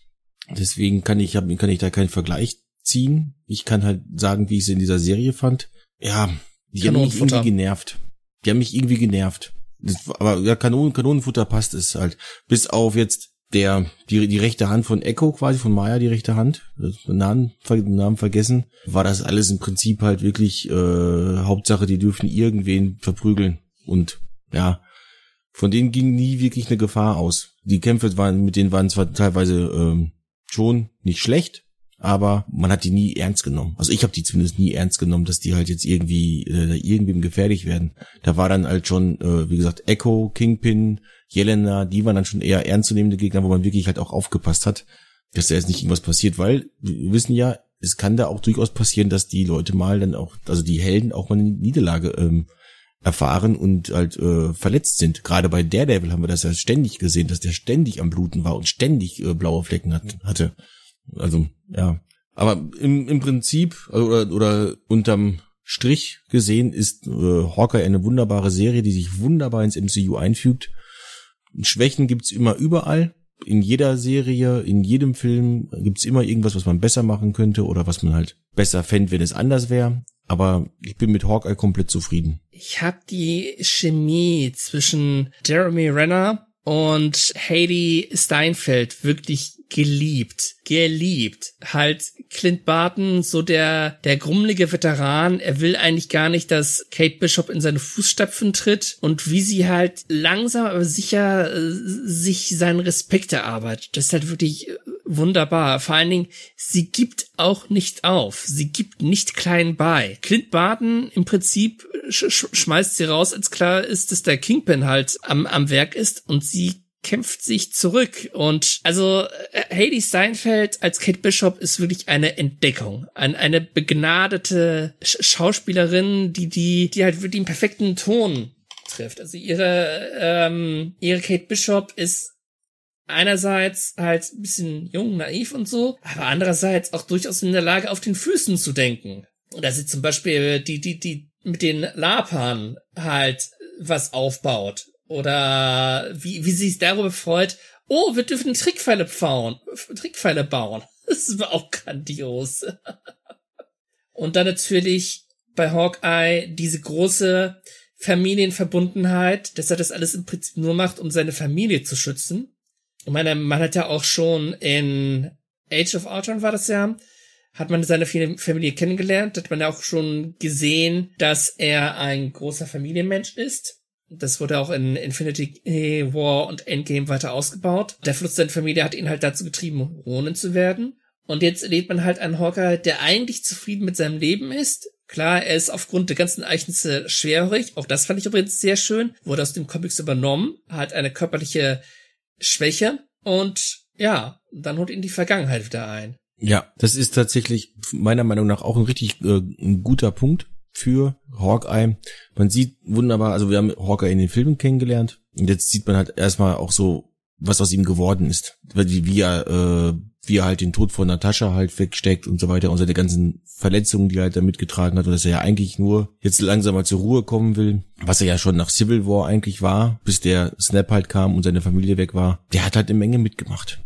Deswegen kann ich, kann ich da keinen Vergleich ziehen. Ich kann halt sagen, wie ich sie in dieser Serie fand. Ja, die haben mich irgendwie genervt. Die haben mich irgendwie genervt. Das, aber ja, Kanonen, Kanonenfutter passt es halt. Bis auf jetzt der, die, die rechte Hand von Echo quasi, von Maya, die rechte Hand, Namen, Namen vergessen, war das alles im Prinzip halt wirklich, äh, Hauptsache, die dürfen irgendwen verprügeln. Und ja, von denen ging nie wirklich eine Gefahr aus. Die Kämpfe waren, mit denen waren zwar teilweise ähm, schon nicht schlecht, aber man hat die nie ernst genommen. Also ich habe die zumindest nie ernst genommen, dass die halt jetzt irgendwie äh, irgendwem gefährlich werden. Da war dann halt schon, äh, wie gesagt, Echo, Kingpin, Jelena, die waren dann schon eher ernstzunehmende Gegner, wo man wirklich halt auch aufgepasst hat, dass da jetzt nicht irgendwas passiert, weil wir wissen ja, es kann da auch durchaus passieren, dass die Leute mal dann auch, also die Helden auch mal eine Niederlage ähm, erfahren und halt äh, verletzt sind. Gerade bei Daredevil haben wir das ja ständig gesehen, dass der ständig am Bluten war und ständig äh, blaue Flecken hat, hatte. Also, ja. Aber im, im Prinzip oder, oder unterm Strich gesehen ist äh, Hawkeye eine wunderbare Serie, die sich wunderbar ins MCU einfügt. Schwächen gibt's immer überall. In jeder Serie, in jedem Film gibt's immer irgendwas, was man besser machen könnte oder was man halt besser fände, wenn es anders wäre. Aber ich bin mit Hawkeye komplett zufrieden. Ich habe die Chemie zwischen Jeremy Renner und Hayley Steinfeld wirklich geliebt, geliebt. Halt Clint Barton, so der, der grummelige Veteran, er will eigentlich gar nicht, dass Kate Bishop in seine Fußstapfen tritt und wie sie halt langsam aber sicher äh, sich seinen Respekt erarbeitet. Das ist halt wirklich äh, wunderbar. Vor allen Dingen, sie gibt auch nicht auf. Sie gibt nicht klein bei. Clint Barton im Prinzip sch schmeißt sie raus, als klar ist, dass der Kingpin halt am, am Werk ist und sie kämpft sich zurück. Und also äh, Haley Steinfeld als Kate Bishop ist wirklich eine Entdeckung. Ein, eine begnadete Sch Schauspielerin, die, die, die halt wirklich den perfekten Ton trifft. Also ihre, ähm, ihre Kate Bishop ist einerseits halt ein bisschen jung, naiv und so, aber andererseits auch durchaus in der Lage, auf den Füßen zu denken. Dass sie zum Beispiel die, die, die mit den Lapern halt was aufbaut. Oder wie, wie sie sich darüber freut, oh, wir dürfen Trickpfeile bauen. Trickpfeile bauen. Das war auch grandios. Und dann natürlich bei Hawkeye diese große Familienverbundenheit, dass er das alles im Prinzip nur macht, um seine Familie zu schützen. Ich meine, man hat ja auch schon in Age of Ultron war das ja, hat man seine Familie kennengelernt, hat man ja auch schon gesehen, dass er ein großer Familienmensch ist. Das wurde auch in Infinity War und Endgame weiter ausgebaut. Der Fluss seiner Familie hat ihn halt dazu getrieben, Ronin zu werden. Und jetzt erlebt man halt einen Hawkeye, der eigentlich zufrieden mit seinem Leben ist. Klar, er ist aufgrund der ganzen Ereignisse schwerhörig. Auch das fand ich übrigens sehr schön. Wurde aus dem Comics übernommen. Hat eine körperliche Schwäche. Und ja, dann holt ihn die Vergangenheit wieder ein. Ja, das ist tatsächlich meiner Meinung nach auch ein richtig äh, ein guter Punkt für Hawkeye. Man sieht wunderbar, also wir haben Hawkeye in den Filmen kennengelernt und jetzt sieht man halt erstmal auch so, was aus ihm geworden ist, wie, wie er äh, wie er halt den Tod von Natascha halt wegsteckt und so weiter und seine ganzen Verletzungen, die er halt da mitgetragen hat und dass er ja eigentlich nur jetzt langsam mal zur Ruhe kommen will, was er ja schon nach Civil War eigentlich war, bis der Snap halt kam und seine Familie weg war. Der hat halt eine Menge mitgemacht.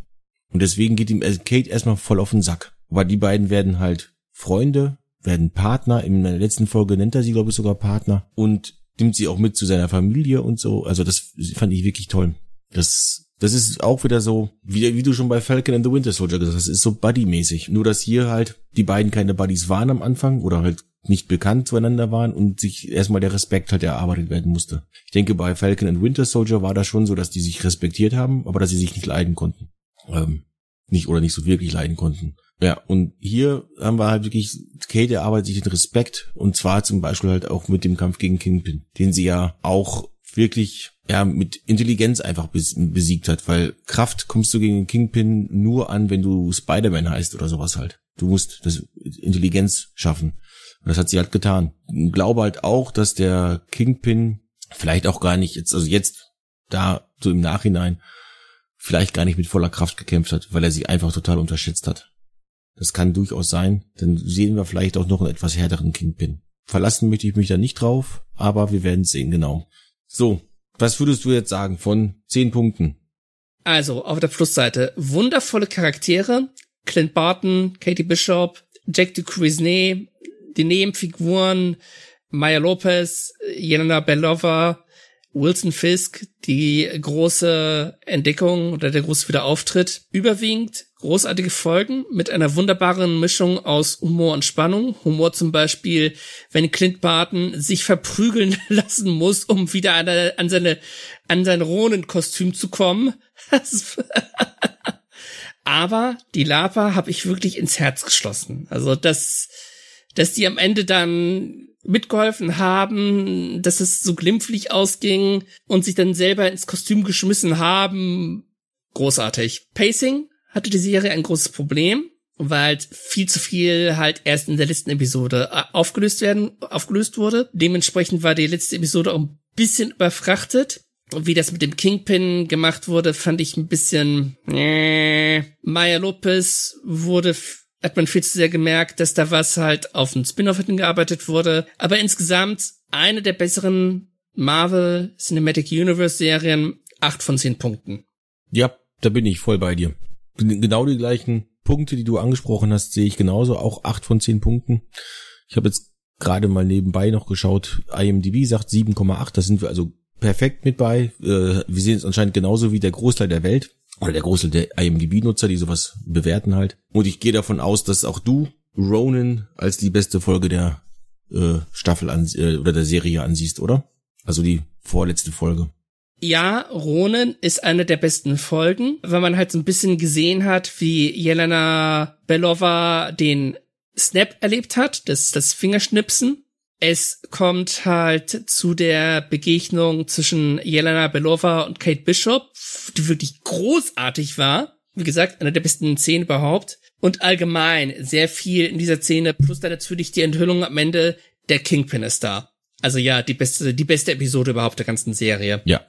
Und deswegen geht ihm Kate erstmal voll auf den Sack. Aber die beiden werden halt Freunde, werden Partner. In der letzten Folge nennt er sie, glaube ich, sogar Partner und nimmt sie auch mit zu seiner Familie und so. Also das fand ich wirklich toll. Das, das ist auch wieder so, wie, wie du schon bei Falcon and the Winter Soldier gesagt hast, ist so Buddy-mäßig. Nur, dass hier halt die beiden keine Buddies waren am Anfang oder halt nicht bekannt zueinander waren und sich erstmal der Respekt halt erarbeitet werden musste. Ich denke, bei Falcon and Winter Soldier war das schon so, dass die sich respektiert haben, aber dass sie sich nicht leiden konnten. Ähm, nicht oder nicht so wirklich leiden konnten. Ja, und hier haben wir halt wirklich, Kate erarbeitet sich den Respekt und zwar zum Beispiel halt auch mit dem Kampf gegen Kingpin, den sie ja auch wirklich ja mit Intelligenz einfach besiegt hat, weil Kraft kommst du gegen Kingpin nur an, wenn du Spider-Man heißt oder sowas halt. Du musst das Intelligenz schaffen. Und das hat sie halt getan. Ich glaube halt auch, dass der Kingpin vielleicht auch gar nicht jetzt, also jetzt da so im Nachhinein vielleicht gar nicht mit voller Kraft gekämpft hat, weil er sie einfach total unterschätzt hat. Das kann durchaus sein. Dann sehen wir vielleicht auch noch einen etwas härteren Kingpin. Verlassen möchte ich mich da nicht drauf, aber wir werden sehen, genau. So, was würdest du jetzt sagen von zehn Punkten? Also, auf der Plusseite, wundervolle Charaktere. Clint Barton, Katie Bishop, Jack Ducresne, die Nebenfiguren, Maya Lopez, Jelena Belova, Wilson Fisk die große Entdeckung oder der große Wiederauftritt. Überwiegend großartige Folgen mit einer wunderbaren Mischung aus Humor und Spannung. Humor zum Beispiel, wenn Clint Barton sich verprügeln lassen muss, um wieder an, an seine, an sein Ronenkostüm zu kommen. Aber die Lapa habe ich wirklich ins Herz geschlossen. Also das, dass die am Ende dann mitgeholfen haben, dass es so glimpflich ausging und sich dann selber ins Kostüm geschmissen haben. Großartig. Pacing hatte die Serie ein großes Problem, weil halt viel zu viel halt erst in der letzten Episode äh, aufgelöst werden, aufgelöst wurde. Dementsprechend war die letzte Episode auch ein bisschen überfrachtet. Wie das mit dem Kingpin gemacht wurde, fand ich ein bisschen. Äh. Maya Lopez wurde hat man viel zu sehr gemerkt, dass da was halt auf ein Spin-off hingearbeitet wurde. Aber insgesamt eine der besseren Marvel Cinematic Universe Serien, acht von zehn Punkten. Ja, da bin ich voll bei dir. Genau die gleichen Punkte, die du angesprochen hast, sehe ich genauso, auch acht von zehn Punkten. Ich habe jetzt gerade mal nebenbei noch geschaut, IMDb sagt 7,8, da sind wir also perfekt mit bei. Äh, wir sehen es anscheinend genauso wie der Großteil der Welt oder der Großteil der IMDb-Nutzer, die sowas bewerten halt. Und ich gehe davon aus, dass auch du Ronan als die beste Folge der äh, Staffel an, äh, oder der Serie ansiehst, oder? Also die vorletzte Folge. Ja, Ronan ist eine der besten Folgen, weil man halt so ein bisschen gesehen hat, wie Jelena Belova den Snap erlebt hat, das, das Fingerschnipsen es kommt halt zu der Begegnung zwischen Jelena Belova und Kate Bishop, die wirklich großartig war. Wie gesagt, eine der besten Szenen überhaupt. Und allgemein sehr viel in dieser Szene, plus dann natürlich die Enthüllung am Ende, der Kingpin ist da. Also ja, die beste, die beste Episode überhaupt der ganzen Serie. Ja.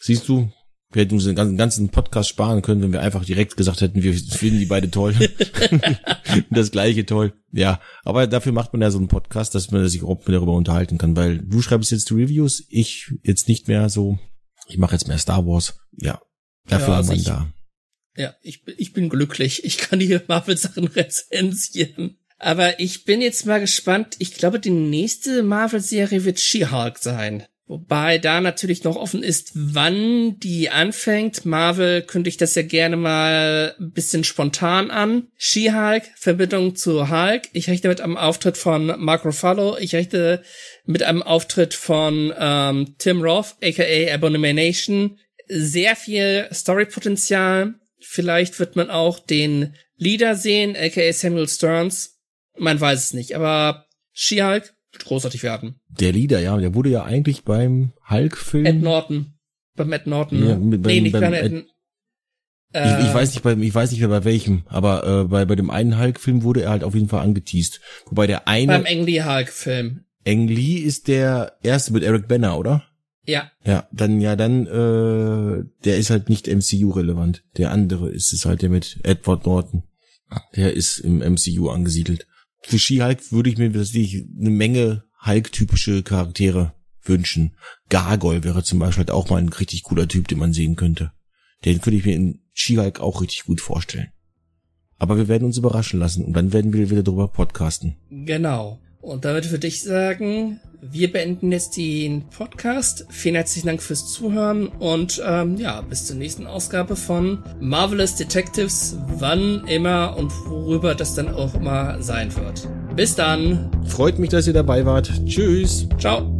Siehst du, Wir hätten uns den ganzen Podcast sparen können, wenn wir einfach direkt gesagt hätten, wir finden die beide toll. das gleiche toll. Ja, aber dafür macht man ja so einen Podcast, dass man sich überhaupt darüber unterhalten kann, weil du schreibst jetzt die Reviews, ich jetzt nicht mehr so. Ich mache jetzt mehr Star Wars. Ja, dafür ja, also haben wir da. Ja, ich, ich bin glücklich. Ich kann hier Marvel-Sachen rezensieren. Aber ich bin jetzt mal gespannt. Ich glaube, die nächste Marvel-Serie wird She-Hulk sein. Wobei da natürlich noch offen ist, wann die anfängt. Marvel kündigt das ja gerne mal ein bisschen spontan an. She-Hulk, Verbindung zu Hulk. Ich rechne mit einem Auftritt von Mark Ruffalo. Ich rechne mit einem Auftritt von ähm, Tim Roth, aka Abomination. Sehr viel Storypotenzial. Vielleicht wird man auch den Leader sehen, aka Samuel Stearns. Man weiß es nicht, aber She-Hulk großartig werden. Der Leader, ja, der wurde ja eigentlich beim Hulk-Film. Ed Norton. Beim Ed Norton. Ja, mit, beim, nee, nicht beim, Ed, äh, ich, ich, weiß nicht bei, ich weiß nicht mehr bei welchem, aber äh, bei, bei dem einen Hulk-Film wurde er halt auf jeden Fall angeteased. Wobei der eine. Beim Ang Lee Hulk-Film. Ang Lee ist der erste mit Eric Banner, oder? Ja. Ja, dann ja, dann äh, der ist halt nicht MCU relevant. Der andere ist es halt der mit Edward Norton. Der ist im MCU angesiedelt für She-Hulk würde ich mir tatsächlich eine Menge Hulk-typische Charaktere wünschen. Gargoyle wäre zum Beispiel halt auch mal ein richtig cooler Typ, den man sehen könnte. Den könnte ich mir in She-Hulk auch richtig gut vorstellen. Aber wir werden uns überraschen lassen und dann werden wir wieder drüber podcasten. Genau. Und damit würde ich sagen, wir beenden jetzt den Podcast. Vielen herzlichen Dank fürs Zuhören und ähm, ja, bis zur nächsten Ausgabe von Marvelous Detectives, wann immer und worüber das dann auch immer sein wird. Bis dann. Freut mich, dass ihr dabei wart. Tschüss. Ciao.